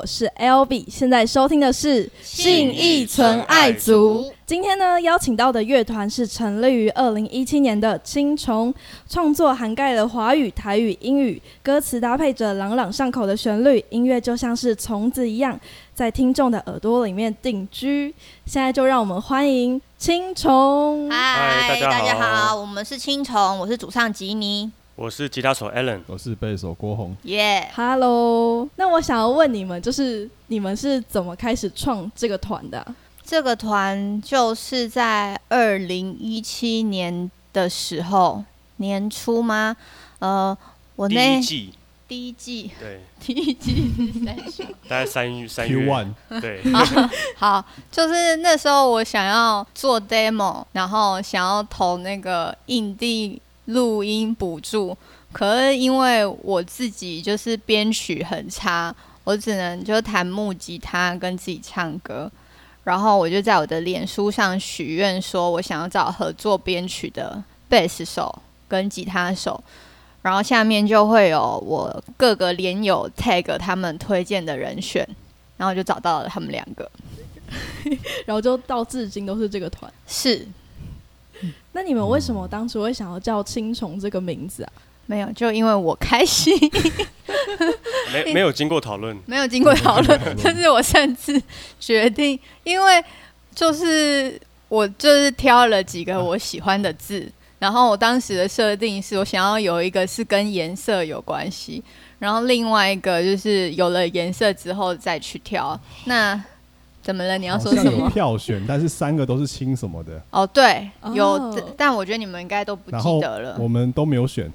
好，我是 L B，现在收听的是信义纯爱族。今天呢，邀请到的乐团是成立于二零一七年的青虫，创作涵盖了华语、台语、英语，歌词搭配着朗朗上口的旋律，音乐就像是虫子一样，在听众的耳朵里面定居。现在就让我们欢迎青虫。嗨，大家好我们是青虫，我是主唱吉尼，我是吉他手 Alan，我是贝手郭宏。耶，Hello，那我想要问你们，就是你们是怎么开始创这个团的？啊、这个团就是在二零一七年的时候年初吗？呃，我第那一季，第一季。对，第一季是三十 大概三月三 Q 月 One，对，好，就是那时候我想要做 demo，然后想要投那个印地录音补助，可是因为我自己就是编曲很差，我只能就弹木吉他跟自己唱歌，然后我就在我的脸书上许愿说，我想要找合作编曲的贝斯手跟吉他手。然后下面就会有我各个连友 tag 他们推荐的人选，然后就找到了他们两个。然后就到至今都是这个团。是那你们为什么当初会想要叫青虫这个名字啊？没有，就因为我开心，没没有经过讨论，没有经过讨论没有，经过讨论就是我擅自决定，因为就是我就是挑了几个我喜欢的字，然后我当时的设定是我想要有一个是跟颜色有关系，然后另外一个就是有了颜色之后再去挑。那怎么了？你要说好像有什么？票选，但是三个都是亲什么的，哦，对，有哦，但我觉得你们应该都不记得了。我们都没有选，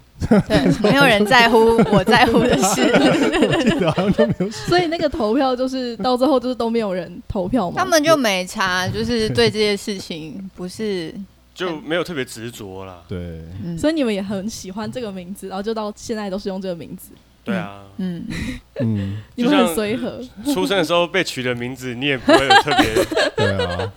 对，没有人在乎我在乎的事。我记得好像都没有选。所以那个投票就是到最后就是都没有人投票吗？他们就没查，就是对这些事情不是，就没有特别执着了。对，嗯所以你们也很喜欢这个名字，然后就到现在都是用这个名字。对啊，嗯，嗯，你们很就像随和，出生的时候被取的名字，你也不会有特别，对啊，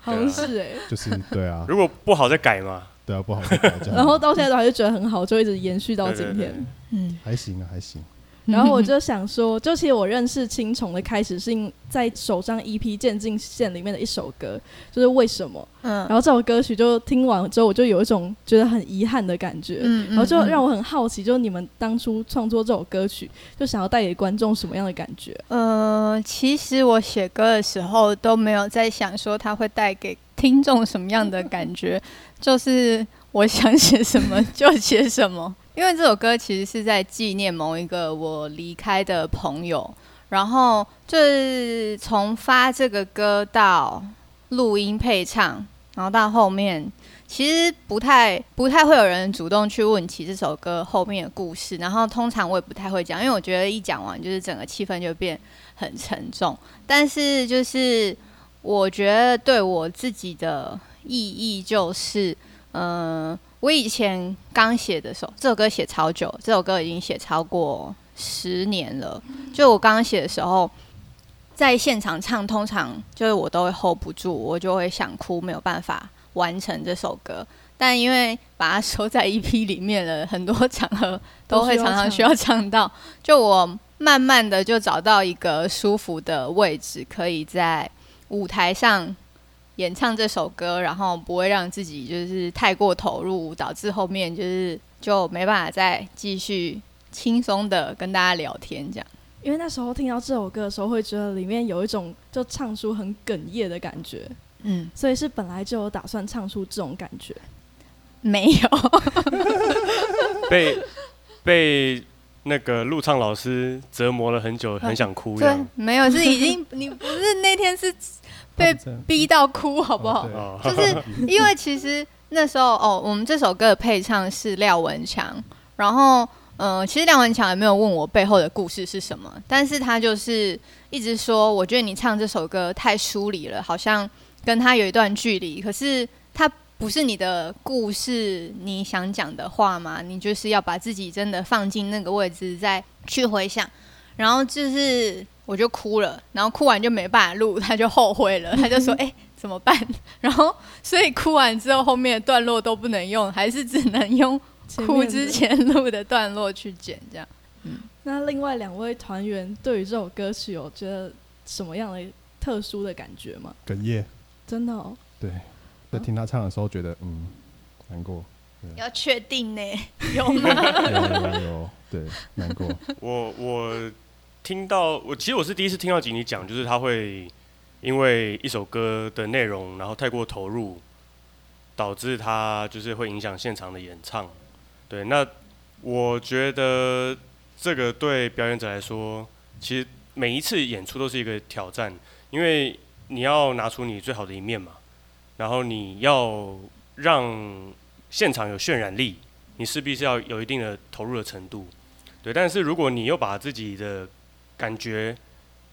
好像是哎、就是对啊，如果不好再改嘛。对啊，不好再改 然后到现在都还是觉得很好，就一直延续到今天。嗯，还行啊，还行。然后我就想说，就其实我认识青虫的开始是因在首张 EP《渐进线》里面的一首歌，就是为什么？嗯然嗯后这首歌曲就听完之后，我就有一种觉得很遗憾的感觉。嗯然后就让我我很好奇，就是你们当初创作这首歌曲，就想要带给观众什么样的感觉？呃，其实我写歌的时候都没有在想说它会带给听众什么样的感觉，就是我想写什么就写什么。因为这首歌其实是在纪念某一个我离开的朋友，然后就是从发这个歌到录音配唱，然后到后面，其实不太不太会有人主动去问起这首歌后面的故事，然后通常我也不太会讲，因为我觉得一讲完就是整个气氛就变很沉重。但是就是我觉得对我自己的意义就是，嗯、我以前刚写的时候，这首歌写超久，这首歌已经写超过十年了。就我刚刚写的时候，在现场唱，通常就是我都会 hold 不住，我就会想哭，没有办法完成这首歌。但因为把它收在 EP 里面了，很多场合都会常常需要唱到，就我慢慢的就找到一个舒服的位置，可以在舞台上演唱这首歌，然后不会让自己就是太过投入，导致后面就是就没办法再继续轻松的跟大家聊天这样。因为那时候听到这首歌的时候，会觉得里面有一种就唱出很哽咽的感觉，嗯，所以是本来就有打算唱出这种感觉。没有，被被那个录唱老师折磨了很久，很想哭这对样。，没有是已经你不是那天是被逼到哭好不好？就是 因为其实那时候哦，我们这首歌的配唱是廖文强，然后嗯，其实廖文强也没有问我背后的故事是什么，但是他就是一直说，我觉得你唱这首歌太疏离了，好像跟他有一段距离，可是他不是你的故事，你想讲的话嘛，你就是要把自己真的放进那个位置，再去回想，然后就是我就哭了，然后哭完就没办法录，他就后悔了，他就说，哎、怎么办？然后所以哭完之后，后面的段落都不能用，还是只能用哭之前录的段落去剪，这样。嗯那另外两位团员对于这首歌曲有觉得什么样的特殊的感觉吗？哽咽。真的哦，对，在听他唱的时候，觉得嗯难过，要确定呢，有 吗？有有有，对，难过。我我听到我其实我是第一次听到吉尼讲，就是他会因为一首歌的内容，然后太过投入，导致他就是会影响现场的演唱。对，那我觉得这个对表演者来说，其实每一次演出都是一个挑战，因为你要拿出你最好的一面嘛，然后你要让现场有渲染力，你势必是要有一定的投入的程度。对，但是如果你又把自己的感觉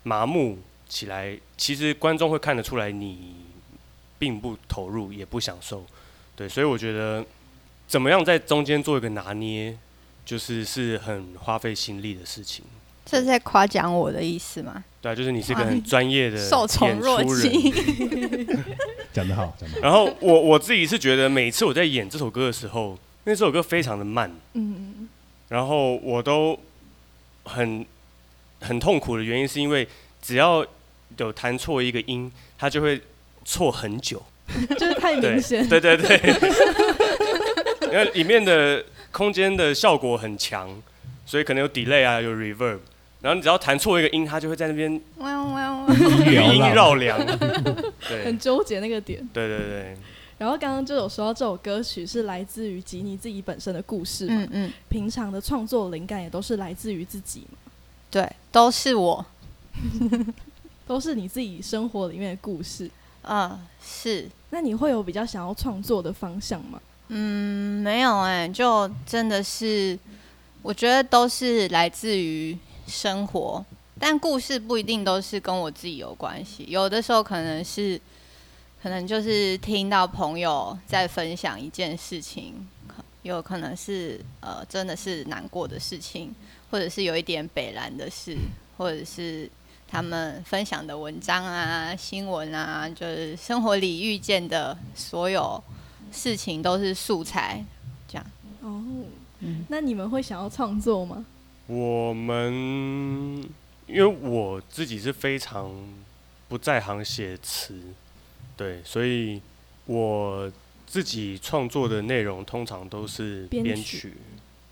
麻木起来，其实观众会看得出来你并不投入，也不享受。对，所以我觉得怎么样在中间做一个拿捏，就是是很花费心力的事情。这是在夸奖我的意思吗？对啊，就是你是一个很专业的受宠若。惊。讲得好，讲得好。然后我我自己是觉得，每次我在演这首歌的时候，因为这首歌非常的慢，嗯，然后我都很很痛苦的原因，是因为只要有弹错一个音，它就会错很久。就是太明显，对对 对，因为里面的空间的效果很强，所以可能有 delay 啊，有 reverb。然后你只要弹错一个音，它就会在那边哇哇！余音绕梁。对很纠结那个点。对对对，然后刚刚就有说到这首歌曲是来自于吉尼自己本身的故事嘛，嗯嗯，平常的创作灵感也都是来自于自己嘛，对，都是我。都是你自己生活里面的故事。嗯，是。那你会有比较想要创作的方向吗？嗯，没有哎、就真的是，我觉得都是来自于生活，但故事不一定都是跟我自己有关系，有的时候可能是，可能就是听到朋友在分享一件事情，可有可能是呃真的是难过的事情，或者是有一点北蓝的事，或者是他们分享的文章啊、新闻啊，就是生活里遇见的所有。事情都是素材，这样哦，嗯那你们会想要创作吗？我们因为我自己是非常不在行写词，对，所以我自己创作的内容通常都是编曲编曲，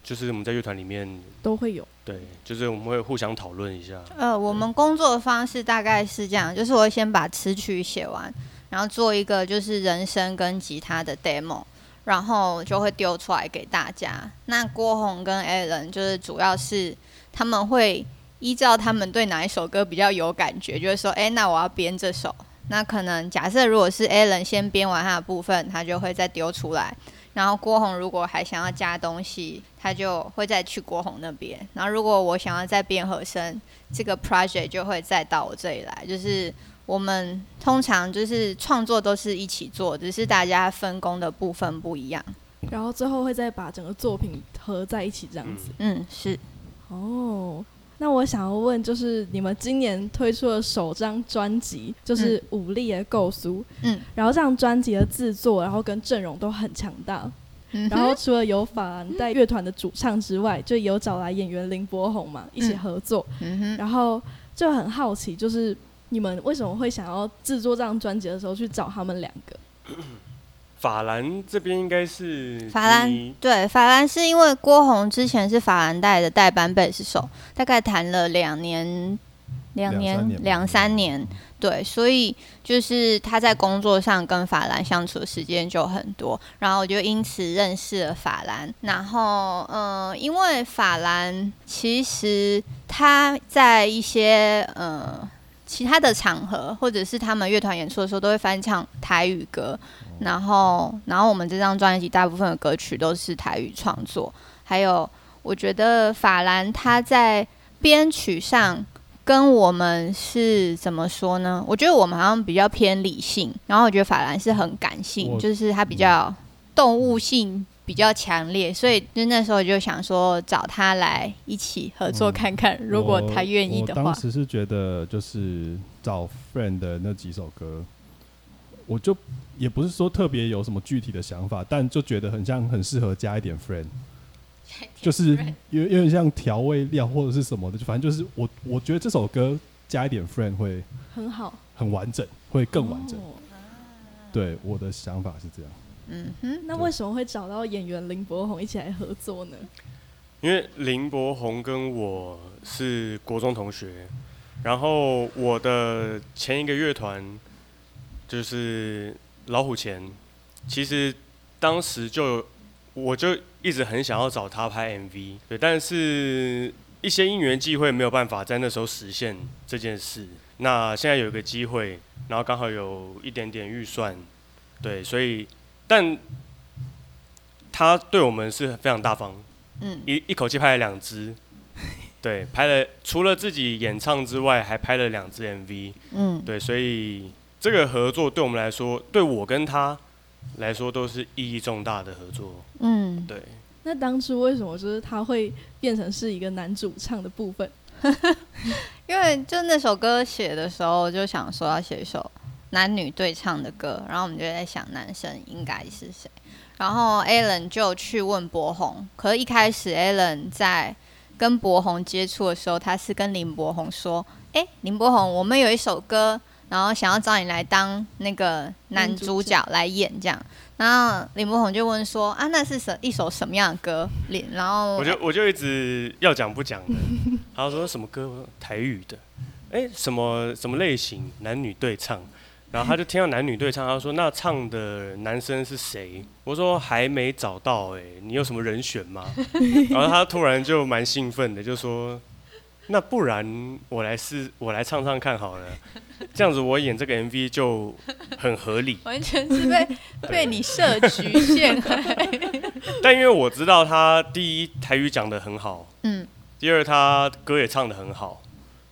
就是我们在乐团里面，都会有。对，就是我们会互相讨论一下。呃，我们工作的方式大概是这样，就是我会先把词曲写完，然后做一个就是人声跟吉他的 demo，然后就会丢出来给大家。那郭宏跟 Alan 就是主要是他们会依照他们对哪一首歌比较有感觉，就是说，哎、那我要编这首。那可能假设如果是 Alan 先编完他的部分，他就会再丢出来。然后郭宏如果还想要加东西，他就会再去郭宏那边。然后如果我想要再变和声，这个 project 就会再到我这里来。就是我们通常就是创作都是一起做，只是大家分工的部分不一样。然后最后会再把整个作品合在一起，这样子。嗯，是哦，那我想要问，就是你们今年推出的首张专辑，就是《武力的构思》，嗯，然后这张专辑的制作，然后跟阵容都很强大，嗯，然后除了有法兰带乐团的主唱之外，就有找来演员林柏宏嘛一起合作，然后就很好奇，就是你们为什么会想要制作这张专辑的时候去找他们两个？法兰这边应该是法兰对，法兰是因为郭宏之前是法兰带的代班贝斯手，大概弹了两年、两年两三年，对，所以就是他在工作上跟法兰相处的时间就很多，然后我就因此认识了法兰。然后，嗯、因为法兰其实他在一些呃其他的场合，或者是他们乐团演出的时候，都会翻唱台语歌。然后，然后我们这张专辑大部分的歌曲都是台语创作，还有我觉得法兰他在编曲上跟我们是怎么说呢？我觉得我们好像比较偏理性，然后我觉得法兰是很感性，就是他比较动物性比较强烈，所以就那时候就想说找他来一起合作嗯看看，如果他愿意的话我当。时是觉得就是找 Friend 的那几首歌，我就也不是说特别有什么具体的想法，但就觉得很像很适合加一点 Friend。就是有有点像调味料或者是什么的，就反正就是我我觉得这首歌加一点 friend 会很好，很完整，会更完整。哦对，我的想法是这样。嗯哼，那为什么会找到演员林柏宏一起来合作呢？因为林柏宏跟我是国中同学，然后我的前一个乐团就是老虎钳，其实当时就我就一直很想要找他拍 MV，对，但是一些因缘际会没有办法在那时候实现这件事。那现在有一个机会，然后刚好有一点点预算，对，所以但他对我们是非常大方，嗯。一一口气拍了两支，对，拍了除了自己演唱之外，还拍了两支 MV，嗯。对，所以这个合作对我们来说，对我跟他来说都是意义重大的合作，嗯，对。那当初为什么就是他会变成是一个男主唱的部分？因为就那首歌写的时候，就想说要写一首男女对唱的歌，然后我们就在想男生应该是谁，然后 Alan 就去问博宏，可是一开始 Alan 在跟博宏接触的时候，他是跟林柏宏说：“哎、林柏宏，我们有一首歌，然后想要找你来当那个男主角来演这样。”然后林柏宏就问说：“啊，那是什一首什么样的歌？”林，然后我就我就一直要讲不讲的，他说什么歌？台语的，哎、什么什么类型？男女对唱。然后他就听到男女对唱，他说那唱的男生是谁？我说还没找到哎、你有什么人选吗？然后他突然就蛮兴奋的，就说那不然我来试，我来唱唱看好了，这样子我演这个 MV 就很合理。完全是被被你设局陷害。但因为我知道他第一台语讲的很好，嗯第二他歌也唱的很好，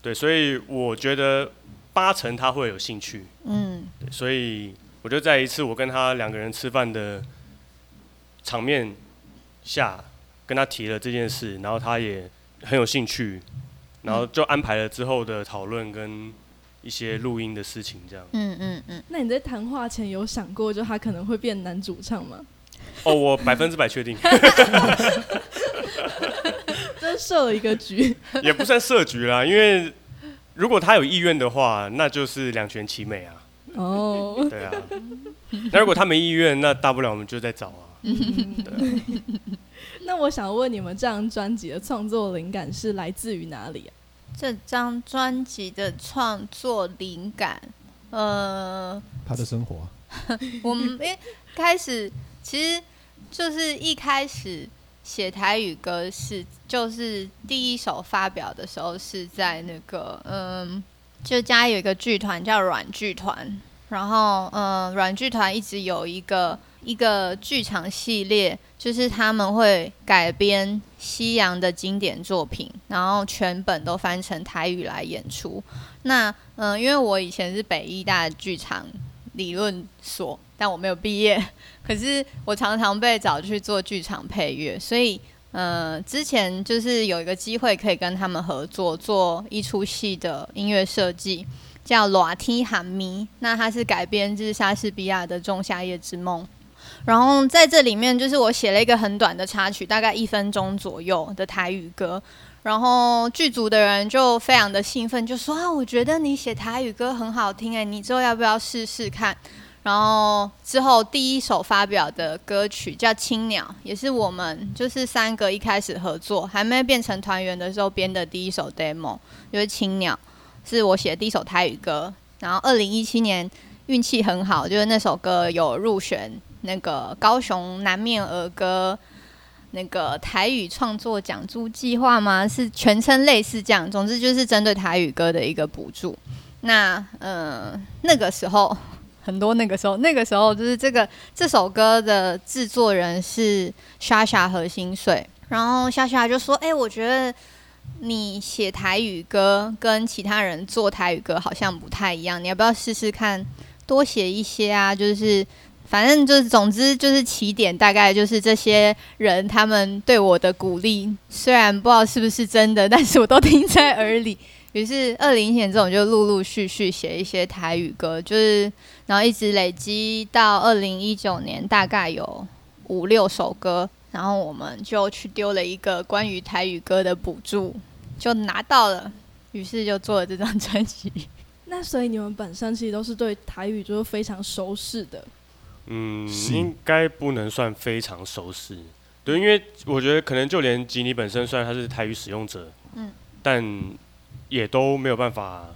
对，所以我觉得八成他会有兴趣，嗯对，所以我就在一次我跟他两个人吃饭的场面下跟他提了这件事，然后他也很有兴趣，然后就安排了之后的讨论跟一些录音的事情，这样。嗯嗯嗯，那你在谈话前有想过，就他可能会变男主唱吗？哦，我百分之百确定，这设了一个局，也不算设局啦，因为如果他有意愿的话，那就是两全其美啊。哦，对啊，那如果他没意愿，那大不了我们就再找啊。那我想问你们，这张专辑的创作灵感是来自于哪里啊？这张专辑的创作灵感，呃，他的生活啊、我们诶开始其实就是一开始写台语歌是就是第一首发表的时候是在那个嗯，就家有一个剧团叫软剧团，然后嗯，软剧团一直有一个一个剧场系列，就是他们会改编西洋的经典作品，然后全本都翻成台语来演出。那嗯，因为我以前是北医大剧场理论所，但我没有毕业。可是我常常被找去做剧场配乐，所以呃，之前就是有一个机会可以跟他们合作做一出戏的音乐设计，叫《裸梯喊咪》。那它是改编自莎士比亚的《仲夏夜之梦》。然后在这里面，就是我写了一个很短的插曲，大概一分钟左右的台语歌。然后剧组的人就非常的兴奋，就说啊，我觉得你写台语歌很好听哎，你之后要不要试试看？然后之后第一首发表的歌曲叫《青鸟》，也是我们就是三个一开始合作，还没变成团员的时候编的第一首 demo，就是《青鸟》，是我写的第一首台语歌。然后二零一七年运气很好，就是那首歌有入选那个高雄南面儿歌那个台语创作奖助计划吗？是全称类似这样，总之就是针对台语歌的一个补助。那呃那个时候很多那个时候那个时候就是这个这首歌的制作人是莎莎和心水，然后莎莎就说：“哎、我觉得你写台语歌跟其他人做台语歌好像不太一样，你要不要试试看多写一些啊？就是反正就是总之就是起点大概就是这些人他们对我的鼓励，虽然不知道是不是真的，但是我都听在耳里。于是二零一年之后，我就陆陆续续写一些台语歌，就是然后一直累积到二零一九年，大概有五六首歌然后我们就去丢了一个关于台语歌的补助，就拿到了，于是就做了这张专辑。那所以你们本身其实都是对台语就是非常熟悉的。嗯，应该不能算非常熟悉。对，因为我觉得可能就连吉尼本身，虽然他是台语使用者，嗯，但也都没有办法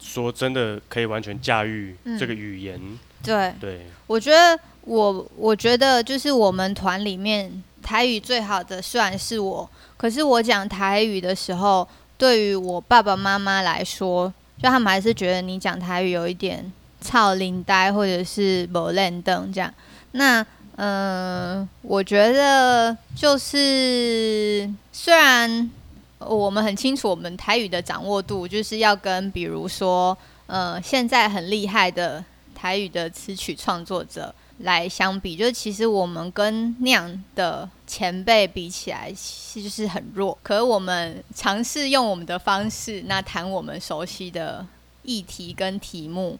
说真的可以完全驾驭嗯这个语言。对，对，我觉得我我觉得就是我们团里面台语最好的虽然是我，可是我讲台语的时候，对于我爸爸妈妈来说，就他们还是觉得你讲台语有一点操林呆或者是不认凳这样。那嗯、呃我觉得就是虽然我们很清楚我们台语的掌握度，就是要跟比如说呃现在很厉害的台语的词曲创作者来相比，就其实我们跟那样的前辈比起来，是就是很弱。可是我们尝试用我们的方式，那谈我们熟悉的议题跟题目。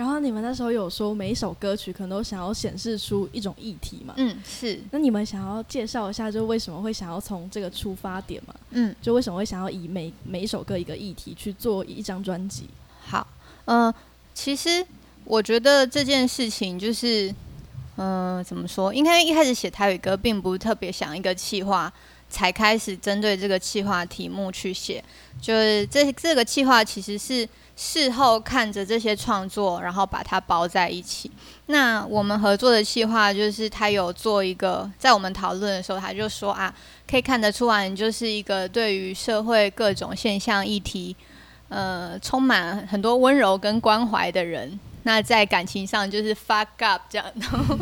然后你们那时候有说每一首歌曲可能都想要显示出一种议题嘛？嗯，是，那你们想要介绍一下，就为什么会想要从这个出发点嘛？嗯，就为什么会想要以每每一首歌一个议题去做一张专辑？好，嗯、其实我觉得这件事情就是，嗯、怎么说？应该一开始写台语歌，并不是特别想一个企划，才开始针对这个企划题目去写。就是这这个企划其实是事后看着这些创作，然后把它包在一起。那我们合作的企划就是他有做一个，在我们讨论的时候，他就说啊，可以看得出来，你就是一个对于社会各种现象议题。呃，充满很多温柔跟关怀的人，那在感情上就是 fuck up 这样，然后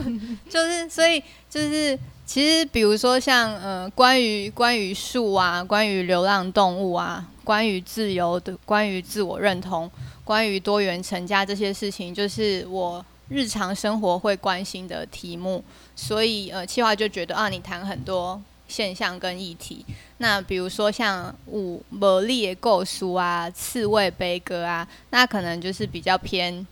就是所以就是其实比如说像呃关于关于树啊，关于流浪动物啊，关于自由的，关于自我认同，关于多元成家这些事情，就是我日常生活会关心的题目，所以呃，企划就觉得啊，你谈很多现象跟议题。那比如说像五魔力的构书啊、刺猬悲歌啊，那可能就是比较偏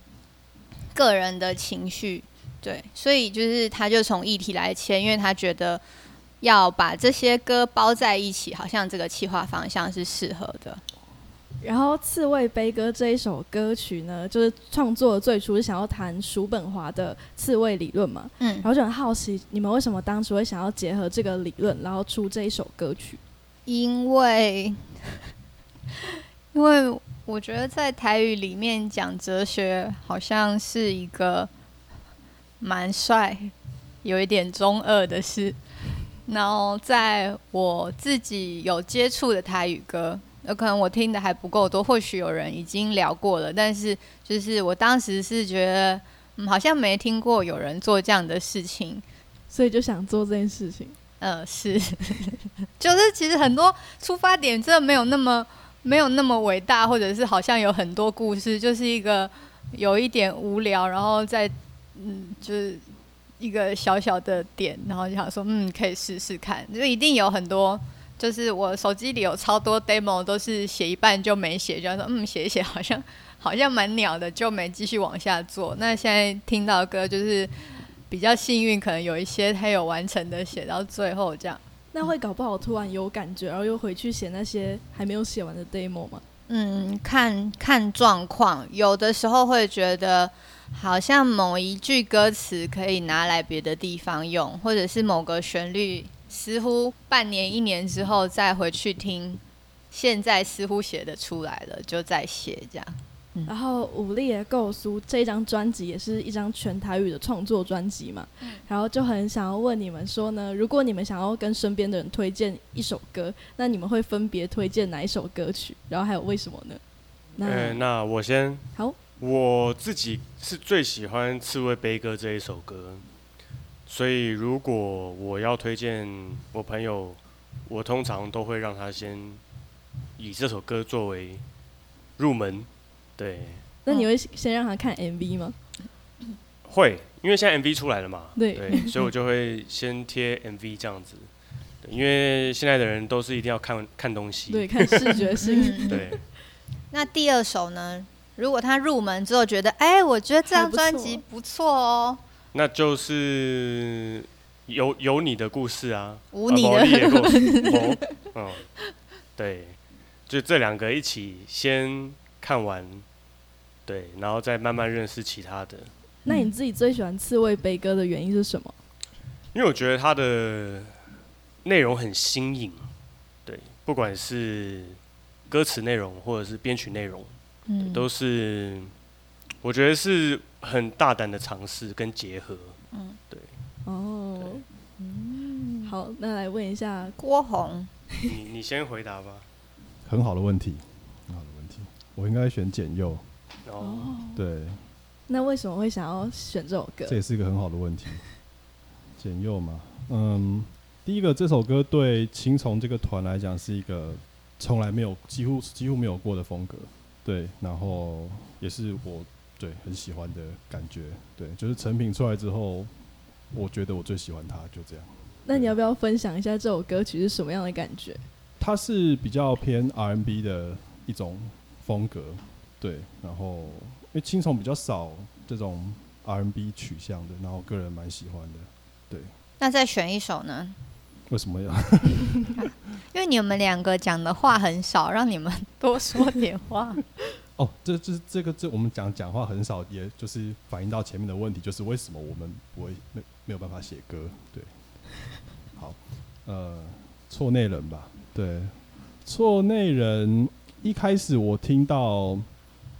个人的情绪，对，所以就是他就从议题来切，因为他觉得要把这些歌包在一起，好像这个企划方向是适合的。然后《刺猬悲歌》这一首歌曲呢，就是创作最初是想要谈叔本华的刺猬理论嘛，嗯然，后就很好奇，你们为什么当初会想要结合这个理论，然后出这一首歌曲？因为 因为我觉得在台语里面讲哲学，好像是一个蛮帅、有一点中二的事。然后在我自己有接触的台语歌，有可能我听的还不够多，或许有人已经聊过了，但是就是我当时是觉得，嗯，好像没听过有人做这样的事情。所以就想做这件事情。呃，是，就是其实很多出发点真的没有那么没有那么伟大，或者是好像有很多故事，就是一个有一点无聊，然后再嗯，就是一个小小的点，然后就想说，嗯，可以试试看，就一定有很多。就是我手机里有超多 demo，都是写一半就没写，就说嗯写一写好像好像蛮鸟的，就没继续往下做。那现在听到歌就是比较幸运，可能有一些他有完成的写到最后这样。那会搞不好突然有感觉，然后又回去写那些还没有写完的 demo 吗？嗯，看看状况，有的时候会觉得好像某一句歌词可以拿来别的地方用，或者是某个旋律，似乎半年一年之后再回去听，现在似乎写的出来了，就再写这样。然后《武力的构书》这一张专辑也是一张全台语的创作专辑嘛，然后就很想要问你们说呢，如果你们想要跟身边的人推荐一首歌，那你们会分别推荐哪一首歌曲？然后还有为什么呢？那、呃，那我先，好，我自己是最喜欢《刺猬悲歌》这一首歌，所以如果我要推荐我朋友，我通常都会让他先以这首歌作为入门。对，那你会先让他看 MV 吗？会，因为现在 MV 出来了嘛，对所以我就会先贴 MV 这样子。因为现在的人都是一定要看看东西，对，看视觉性。嗯，对，那第二首呢？如果他入门之后觉得，哎、我觉得这张专辑不错哦，那就是有有你的故事啊，无你的故事，没嗯，对，就这两个一起先看完，对，然后再慢慢认识其他的。那你自己最喜欢刺猬悲歌的原因是什么？因为我觉得它的内容很新颖，对，不管是歌词内容或者是编曲内容，嗯。都是我觉得是很大胆的尝试跟结合。嗯，对。哦，好，那来问一下，郭红，你你先回答吧。很好的问题，很好的问题。我应该选简佑，哦，对，那为什么会想要选这首歌？这？也是一个很好的问题。简佑嘛，嗯，第一个这首歌对青虫这个团来讲是一个从来没有、几乎几乎没有过的风格，对，然后也是我对很喜欢的感觉，对，就是成品出来之后，我觉得我最喜欢它，就这样。那你要不要分享一下这首歌曲是什么样的感觉？它是比较偏 R&B 的一种风格，对。然后因为青虫比较少这种 R&B 取向的，然后个人蛮喜欢的。对，那再选一首呢？为什么要？因为你们两个讲的话很少，让你们多说点话。哦，这这这个这我们讲讲话很少，也就是反映到前面的问题，就是为什么我们不会没没有办法写歌？对，好，呃，错内人吧，对，错内人一开始我听到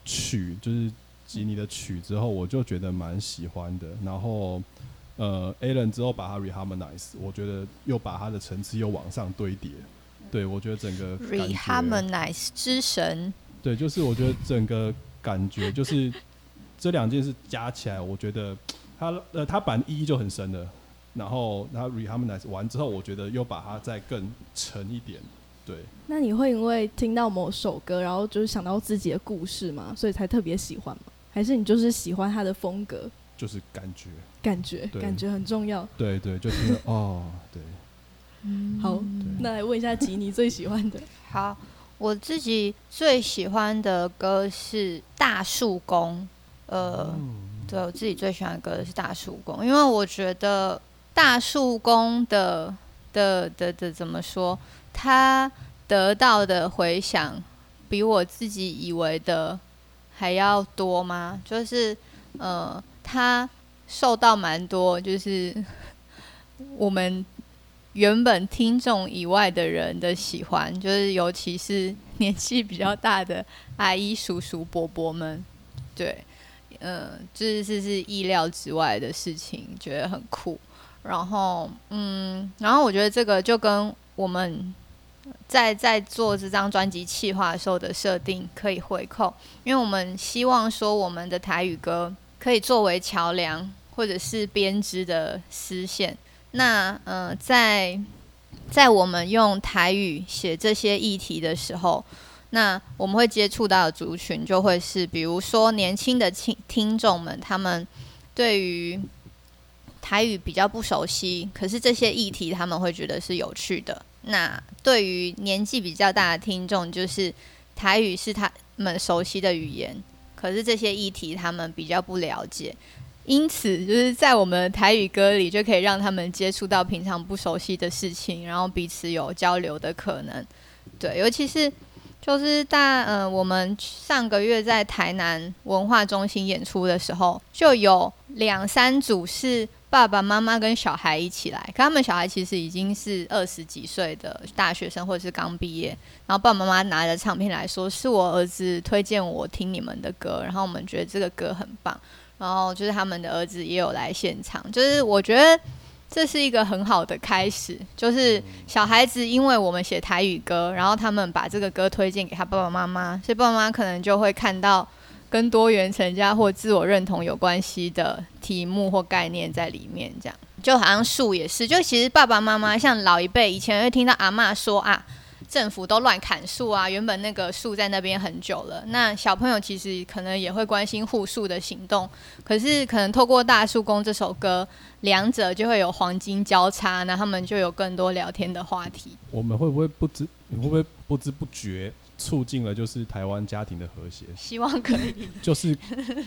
曲就是吉尼的曲之后，我就觉得蛮喜欢的，然后呃，Alan 之后把它 reharmonize，我觉得又把它的层次又往上堆叠，对我觉得整个 Reharmonize 之神，对，就是我觉得整个感觉就是 这两件事加起来，我觉得它呃它版一就很深了，然后它 reharmonize 完之后，我觉得又把它再更沉一点，对，那你会因为听到某首歌，然后就是想到自己的故事吗？所以才特别喜欢吗？还是你就是喜欢他的风格？就是感觉，感觉，感觉很重要。对对，就听了 哦，对，好，嗯那来问一下吉尼最喜欢的。好，我自己最喜欢的歌是《大树公》，呃，对我自己最喜欢的歌是《大树公》，因为我觉得《大树公》的的的的怎么说，他得到的回响比我自己以为的还要多吗？就是呃，他受到蛮多，就是 我们原本听众以外的人的喜欢，就是尤其是年纪比较大的阿姨、叔叔、伯伯们，对，呃，这是是意料之外的事情，觉得很酷。然后，嗯，然后我觉得这个就跟我们在在做这张专辑企划的时候的设定可以回扣，因为我们希望说我们的台语歌可以作为桥梁或者是编织的丝线。那呃，在在我们用台语写这些议题的时候，那我们会接触到的族群就会是，比如说年轻的听听众们，他们对于台语比较不熟悉，可是这些议题他们会觉得是有趣的。那对于年纪比较大的听众，就是台语是他们熟悉的语言，可是这些议题他们比较不了解。因此，就是在我们台语歌里，就可以让他们接触到平常不熟悉的事情，然后彼此有交流的可能。对，尤其是就是大嗯，我们上个月在台南文化中心演出的时候，就有两三组是爸爸妈妈跟小孩一起来，可他们小孩其实已经是二十几岁的大学生或者是刚毕业，然后爸爸妈妈拿着唱片来说，是我儿子推荐我听你们的歌，然后我们觉得这个歌很棒。然后就是他们的儿子也有来现场，就是我觉得这是一个很好的开始，就是小孩子因为我们写台语歌，然后他们把这个歌推荐给他爸爸妈妈，所以爸爸妈妈可能就会看到跟多元成家或自我认同有关系的题目或概念在里面，这样就好像树也是，就其实爸爸妈妈像老一辈以前会听到阿嬷说啊。政府都乱砍树啊！原本那个树在那边很久了，那小朋友其实可能也会关心护树的行动，可是可能透过《大树公》这首歌，两者就会有黄金交叉，那他们就有更多聊天的话题。我们会不会不知你会不会不知不觉促进了就是台湾家庭的和谐？希望可以。就是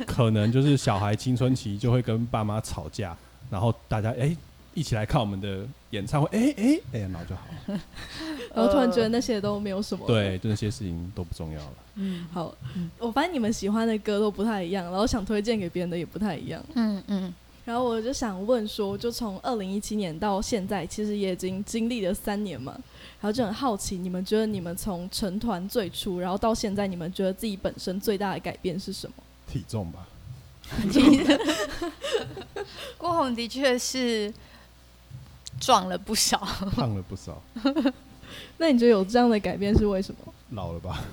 可能就是小孩青春期就会跟爸妈吵架，然后大家哎、一一起来看我们的演唱会，哎哎哎，然后就好了。然后突然觉得那些都没有什么。对，就那些事情都不重要了。嗯，好，我发现你们喜欢的歌都不太一样，然后想推荐给别人的也不太一样。嗯嗯。然后我就想问说，就从二零一七年到现在，其实也已经经历了三年嘛。然后就很好奇，你们觉得你们从成团最初，然后到现在，你们觉得自己本身最大的改变是什么？体重吧。郭宏的确是壮了不少，胖了不少。那你觉得有这样的改变是为什么？老了吧？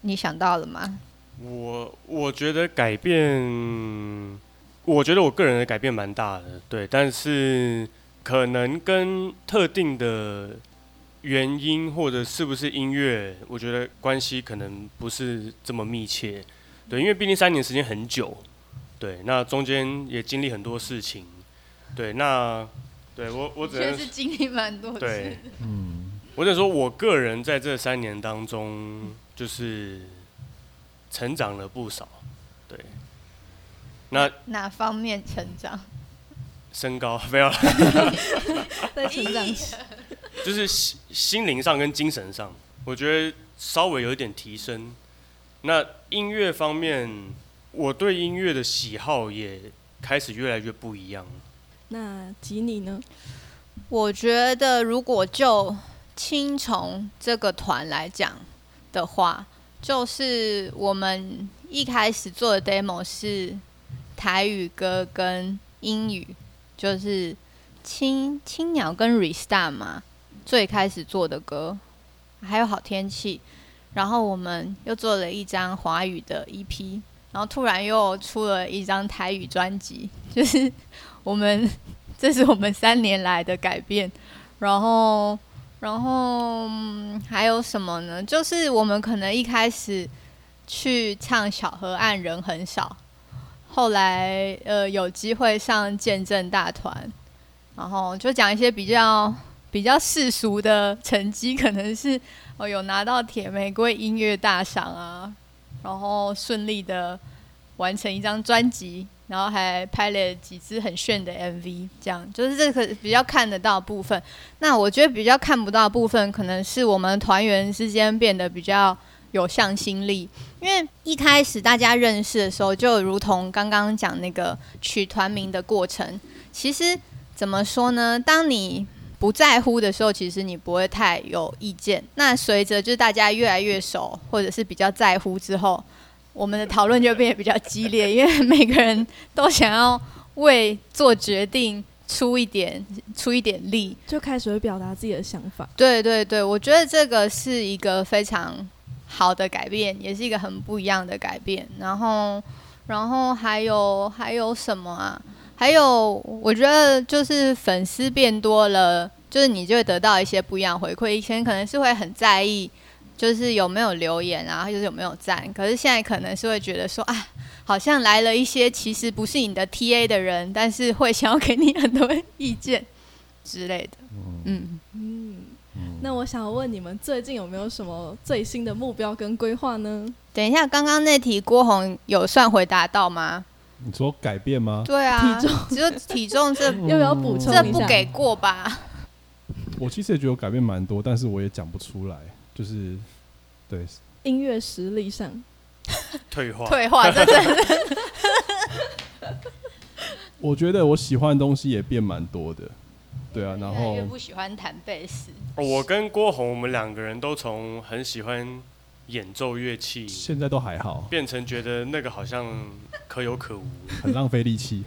你想到了吗？我我觉得改变，我觉得我个人的改变蛮大的，对，但是可能跟特定的原因或者是不是音乐，我觉得关系可能不是这么密切，对，因为毕竟三年时间很久，对，那中间也经历很多事情，对，那对我我只能是经历蛮多，对，嗯，我只能说我个人在这三年当中就是。成长了不少，对。那哪方面成长？身高 没有。在成长，就是心心灵上跟精神上，我觉得稍微有一点提升。那音乐方面，我对音乐的喜好也开始越来越不一样。那吉你呢？我觉得如果就青虫这个团来讲的话。就是我们一开始做的 demo 是台语歌跟英语，就是青青鸟跟 Restart 嘛，最开始做的歌，还有好天气，然后我们又做了一张华语的 EP，然后突然又出了一张台语专辑，就是我们这是我们三年来的改变，然后。然后还有什么呢？就是我们可能一开始去唱小河岸人很少，后来呃有机会上见证大团，然后就讲一些比较比较世俗的成绩，可能是哦有拿到铁玫瑰音乐大赏啊，然后顺利的完成一张专辑。然后还拍了几支很炫的 MV，这样就是这个比较看得到部分。那我觉得比较看不到部分，可能是我们团员之间变得比较有向心力。因为一开始大家认识的时候，就如同刚刚讲那个取团名的过程，其实怎么说呢？当你不在乎的时候，其实你不会太有意见。那随着就是大家越来越熟，或者是比较在乎之后。我们的讨论就变得比较激烈，因为每个人都想要为做决定出一点 出一点力，就开始会表达自己的想法。对对对，我觉得这个是一个非常好的改变，也是一个很不一样的改变。然后，然后还有还有什么啊？还有，我觉得就是粉丝变多了，就是你就会得到一些不一样回馈。以前可能是会很在意。就是有没有留言啊，就是有没有赞？可是现在可能是会觉得说啊，好像来了一些其实不是你的 TA 的人，但是会想要给你很多意见之类的。嗯嗯，那我想问你们最近有没有什么最新的目标跟规划呢？等一下，刚刚那题郭红有算回答到吗？你说改变吗？对啊，体重只有体重这 要不要补充？这不给过吧？我其实也觉得改变蛮多，但是我也讲不出来。就是，对音乐实力上退化，退化，真的。我觉得我喜欢的东西也变蛮多的，对啊，然后越不喜欢弹贝斯。我跟郭红，我们两个人都从很喜欢演奏乐器，现在都还好，变成觉得那个好像可有可无，很浪费力气。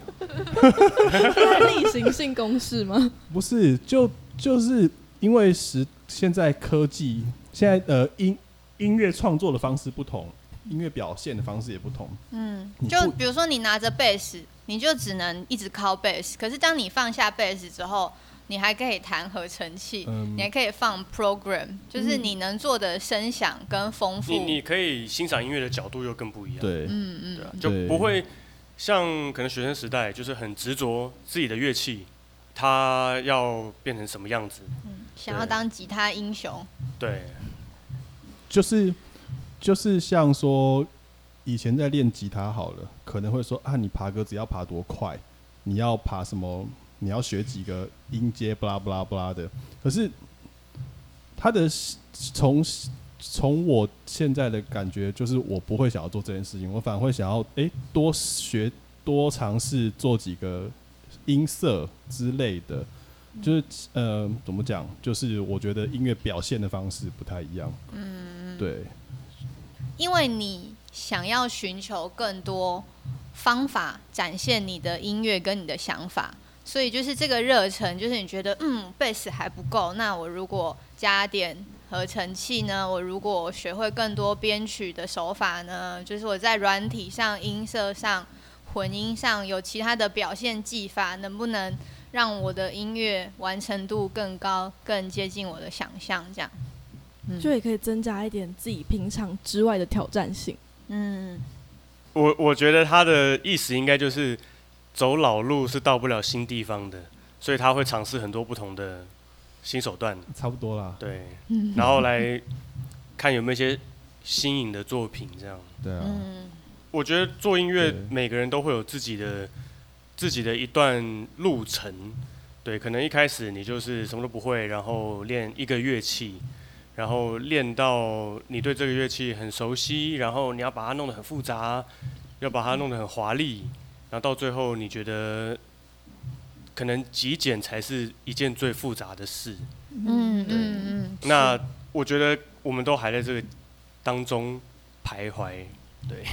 例行性公式吗？不是，就就是因为时现在科技。现在呃音音乐创作的方式不同，音乐表现的方式也不同。嗯，就比如说你拿着贝斯，你就只能一直靠贝斯。可是当你放下贝斯之后，你还可以弹合成器，你还可以放 program，就是你能做的声响跟丰富。你你可以欣赏音乐的角度又更不一样。对，嗯嗯，对，就不会像可能学生时代就是很执着自己的乐器，它要变成什么样子。嗯，想要当吉他英雄。对。就是就是像说，以前在练吉他好了，可能会说啊，你爬格子要爬多快？你要爬什么你要学几个音阶，不拉不拉不拉的。可是他的从从我现在的感觉，就是我不会想要做这件事情，我反而会想要诶多学多尝试做几个音色之类的。就是呃，怎么讲？就是我觉得音乐表现的方式不太一样。嗯，对。因为你想要寻求更多方法展现你的音乐跟你的想法，所以就是这个热忱，就是你觉得嗯，贝斯还不够，那我如果加点合成器呢？我如果学会更多编曲的手法呢？就是我在软体上、音色上、混音上有其他的表现技法，能不能？让我的音乐完成度更高，更接近我的想象，这样，就也可以增加一点自己平常之外的挑战性。嗯，我我觉得他的意思应该就是走老路是到不了新地方的，所以他会尝试很多不同的新手段。差不多啦，对，然后来看有没有一些新颖的作品，这样。对啊，我觉得做音乐，每个人都会有自己的。自己的一段路程，对，可能一开始你就是什么都不会，然后练一个乐器，然后练到你对这个乐器很熟悉，然后你要把它弄得很复杂，要把它弄得很华丽，然后到最后你觉得可能极简才是一件最复杂的事。嗯嗯嗯。那我觉得我们都还在这个当中徘徊，对。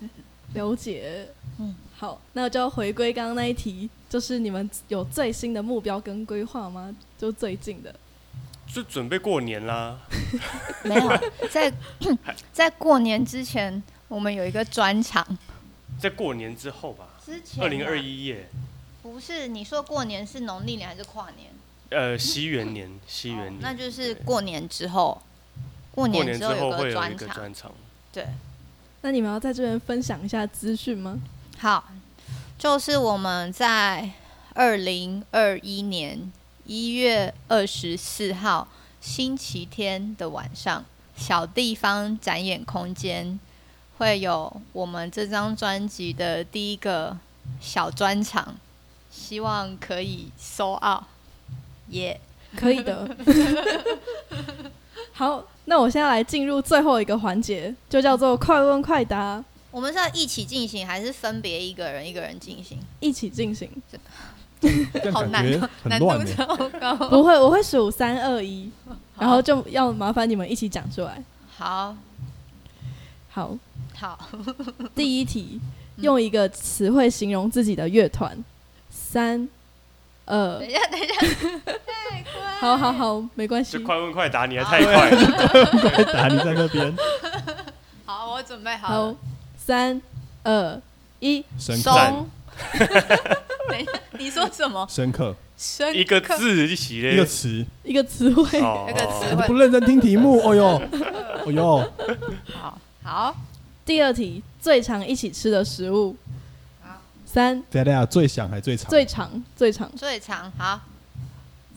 了解。嗯。好，那就要回归刚刚那一题，就是你们有最新的目标跟规划吗？就最近的，就准备过年啦。没有，在 在过年之前，我们有一个专场。在过年之后吧。之前。二零二一耶。不是，你说过年是农历年还是跨年？呃，西元年，西元年。那就是过年之后。过年之后有个专场。对。那你们要在这边分享一下资讯吗？好，就是我们在二零二一年一月二十四号星期天的晚上，小地方展演空间会有我们这张专辑的第一个小专场，希望可以收奥，也可以的。好，那我现在来进入最后一个环节，就叫做快问快答。我们是要一起进行，还是分别一个人一个人进行？一起进行，好难，难度超高。不会，我会数三二一，然后就要麻烦你们一起讲出来。好，好，好。第一题，用一个词汇形容自己的乐团。三二，等一下，等一下，太快。好好好，没关系。就快问快答，你还太快了。快答，你在那边。好，我准备好了。三二一，深刻。等一下，你说什么？深刻。深一个字一起一个词，一个词汇，一个词汇。不认真听题目，哦哟，哦哟。好好。第二题，最常一起吃的食物。好。三。等下，最想还最长？最长，最长。最长。好。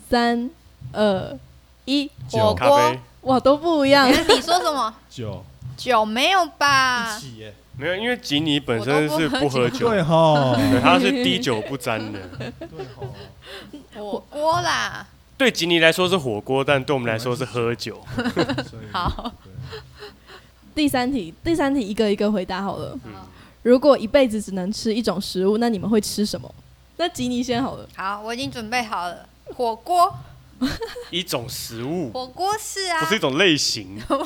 三二一，火锅。哇，都不一样。你说什么？酒。酒没有吧？一起耶。没有，因为吉尼本身是不喝酒，对哈，他是滴酒不沾的。火锅啦。对吉尼来说是火锅，但对我们来说是喝酒。好。第三题，第三题一个一个回答好了。如果一辈子只能吃一种食物，那你们会吃什么？那吉尼先好了。好，我已经准备好了，火锅。一种食物，火锅是啊，不是一种类型。火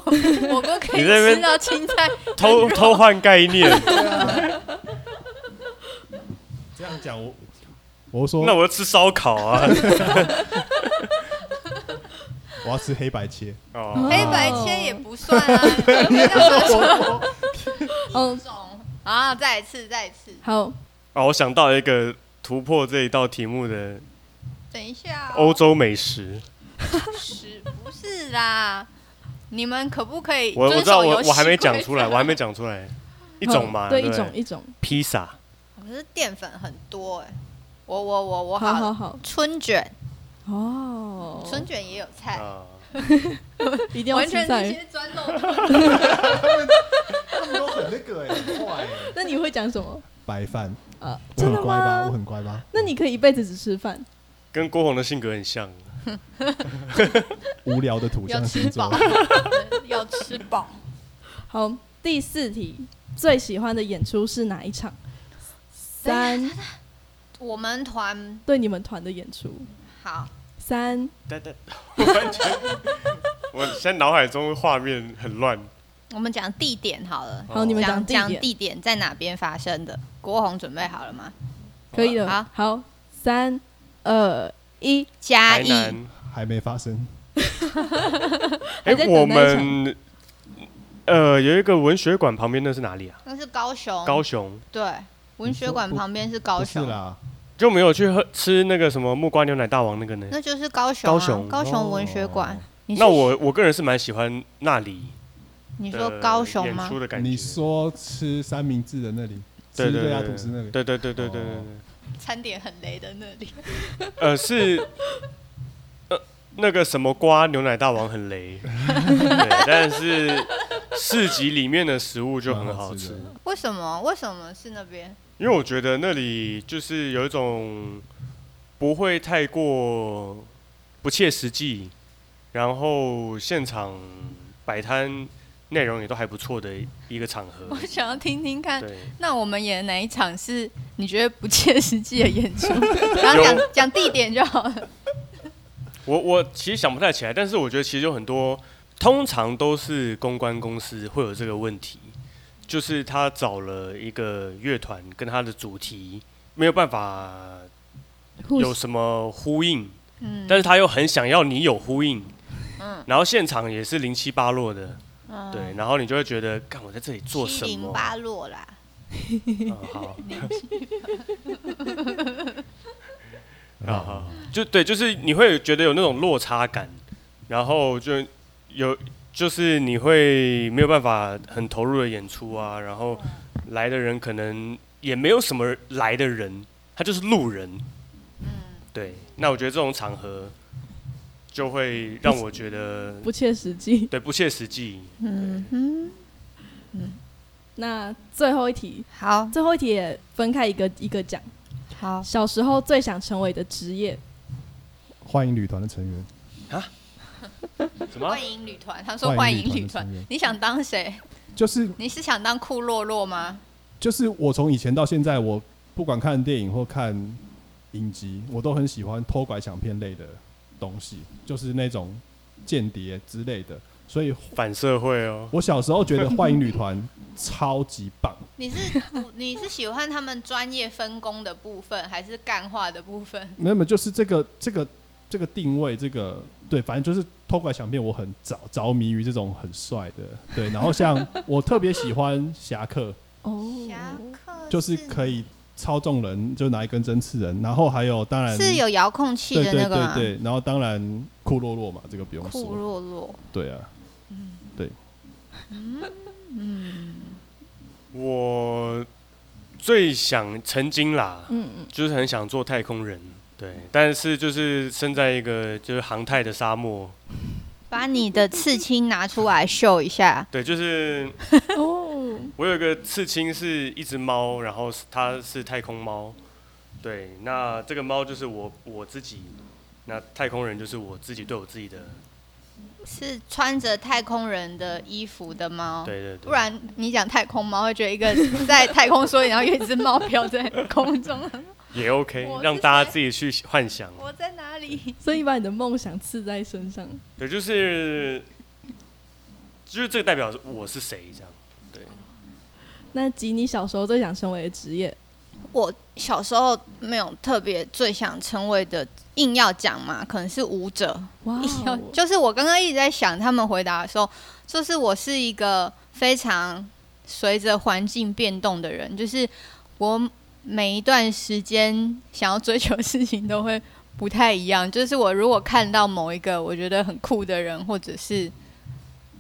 锅可以吃到青菜，偷偷换概念。这样讲我，我说那我要吃烧烤啊。我要吃黑白切。哦，黑白切也不算啊。嗯，啊，再一次，再一次。好。啊，我想到一个突破这一道题目的。等一下，欧洲美食，是不是啦？你们可不可以？我我知道，我我还没讲出来，我还没讲出来。一种嘛，对，一种一种披萨。可是淀粉很多哎，我我我我好好好，春卷哦，春卷也有菜，一定要吃菜，专肉。他们都很那个哎，坏。那你会讲什么？白饭。啊，真的很乖吧？我？很乖吧？那你可以一辈子只吃饭。跟郭宏的性格很像。无聊的土要象星吃饱座，，要吃饱。好，第四题，最喜欢的演出是哪一场？三，我们团对你们团的演出。好，三，我完全，我现在脑海中画面很乱。我们讲地点好了。好，你们讲地点，在哪边发生的？国宏准备好了吗？可以了。好好，三，二，一，嘉义，台南，还没发生。哎我们呃有一个文学馆旁边，那是哪里啊？那是高雄。高雄对，文学馆旁边是高雄是雄，啦，就没有去喝吃那个什么木瓜牛奶大王那个呢？那就是高雄、啊。高雄高雄文学馆。哦那我我个人是蛮喜欢那里你说高雄吗演出？的感觉。你说吃三明治的那里，吃热压对对对吐司那里，对对对对对对对哦，餐点很雷的那里。呃是呃那个什么瓜牛奶大王很雷，对，但是市集里面的食物就很好吃好吃，为什么？为什么是那边？因为我觉得那里就是有一种不会太过不切实际，然后现场摆摊内容也都还不错的一个场合我。想要听听看，对，那我们演的哪一场是你觉得不切实际的演出？然后讲讲地点就好了。我我其实想不太起来，但是我觉得其实有很多，通常都是公关公司会有这个问题，就是他找了一个乐团跟他的主题没有办法有什么呼应，嗯，但是他又很想要你有呼应，嗯。然后现场也是零七八落的，嗯。对，然后你就会觉得，看我在这里做什么？零？八落啦。嗯 好，就对，就是你会觉得有那种落差感，然后就有就是你会没有办法很投入的演出啊，然后来的人可能也没有什么来的人，他就是路人，嗯，对，那我觉得这种场合就会让我觉得不切实际。对不切实际，嗯哼，那最后一题，好。最后一题也分开一个一个讲。好，小时候最想成为的职业，欢迎旅团的成员，什么？欢迎旅团。他说欢迎旅团你想当谁？就是你是想当库洛洛吗？就是我从以前到现在，我不管看电影或看影集，我都很喜欢偷拐抢骗类的东西，就是那种间谍之类的。所以反社会哦，我小时候觉得幻影旅团超级棒，你是你是喜欢他们专业分工的部分，还是干话的部分？没有没有，就是这个这个这个定位，这个对，反正就是偷拐抢骗，我很着着迷于这种很帅的，对。然后像 我特别喜欢侠客，哦，侠客就是可以操纵人，就拿一根针刺人。然后还有当然是有遥控器对对的那个对？对对，然后当然库洛洛嘛，这个不用库说，洛洛，对啊，对。嗯我最想曾经啦，嗯嗯，就是很想做太空人，对，但是就是身在一个就是航太的沙漠，把你的刺青拿出来秀一下。对，就是哦，我有一个刺青是一只猫，然后它是太空猫，对，那这个猫就是我我自己，那太空人就是我自己对我自己的，是穿着太空人的衣服的猫，对对对，不然你讲太空猫会觉得一个在太空梭里，然后有一只猫飘在空中，也 OK，让大家自己去幻想，我在哪里？所以把你的梦想刺在身上，对，就是就是这个代表我是谁这样，对。那吉你小时候最想成为的职业，我小时候没有特别最想成为的，硬要讲嘛，可能是舞者。哇就是我刚刚一直在想他们回答的时候，就是我是一个非常随着环境变动的人，就是我每一段时间想要追求的事情都会不太一样。就是我如果看到某一个我觉得很酷的人，或者是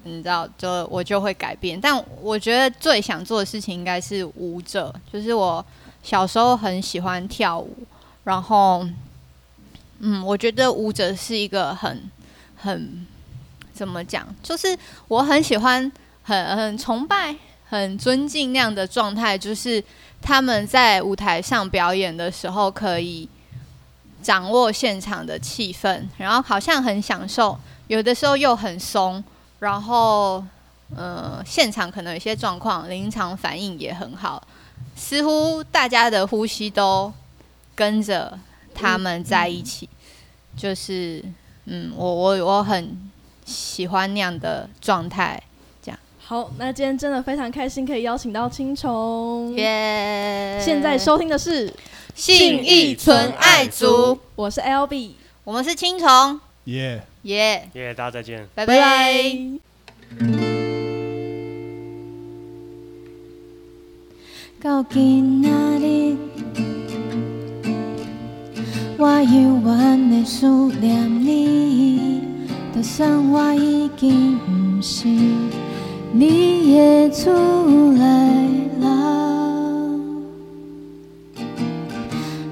你知道，就我就会改变。但我觉得最想做的事情应该是舞者，就是我小时候很喜欢跳舞，然后。嗯，我觉得舞者是一个很很怎么讲，就是我很喜欢、很很崇拜、很尊敬那样的状态，就是他们在舞台上表演的时候可以掌握现场的气氛，然后好像很享受，有的时候又很松，然后呃，现场可能有些状况，临场反应也很好，似乎大家的呼吸都跟着他们在一起，就是嗯，我我我很喜欢那样的状态。好，那今天真的非常开心，可以邀请到青虫。耶！现在收听的是信义存爱族，我是 L B，我们是青虫。耶耶耶！大家再见，拜拜。到今仔日，我犹原会思念你，就算我已经不是。你也出来了，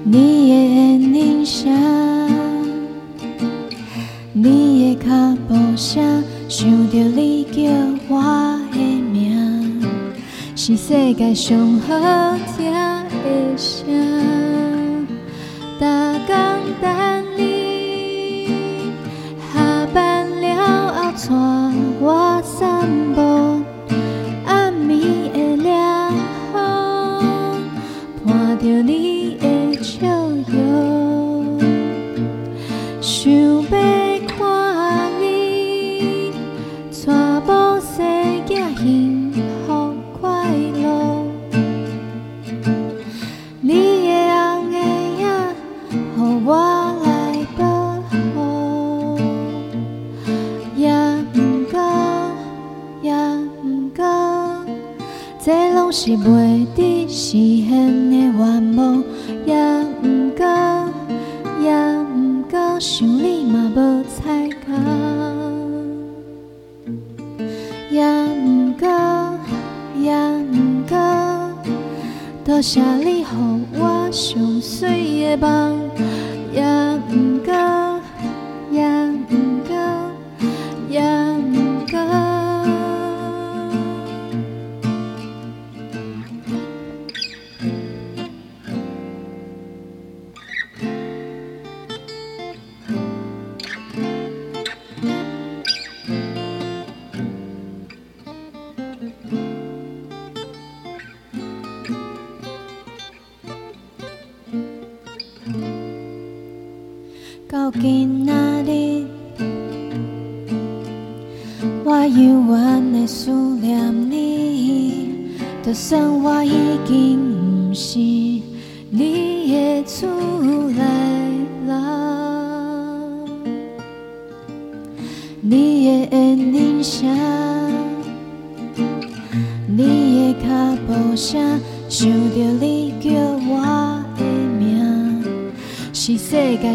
你的脸上，你的脚步声，想着你叫我的名，是世界上好听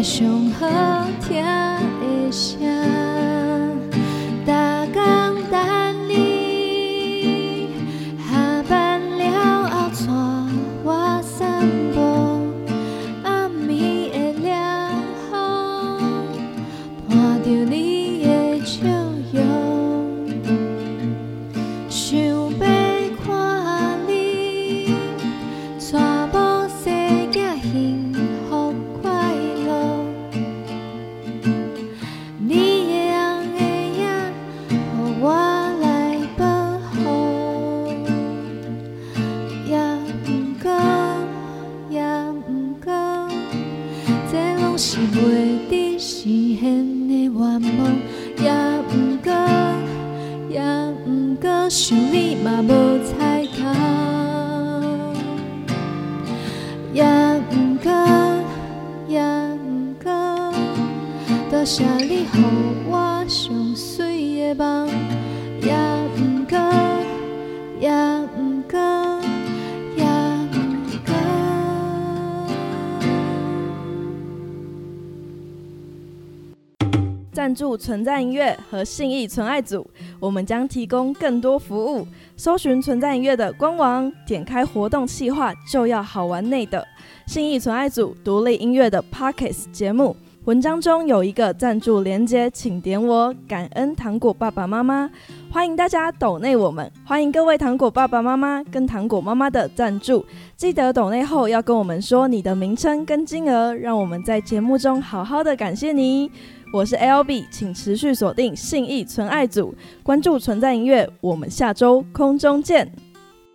胸和赞助存在音乐和信义存爱组，我们将提供更多服务。搜寻存在音乐的官网，点开活动计划就要好玩内的信义存爱组独立音乐的 Pockets 节目，文章中有一个赞助连接，请点我感恩糖果爸爸妈妈，欢迎大家抖内我们，欢迎各位糖果爸爸妈妈跟糖果妈妈的赞助，记得抖内后要跟我们说你的名称跟金额，让我们在节目中好好的感谢你。我是 L B，请持续锁定信义纯爱组，关注存在音乐，我们下周空中见。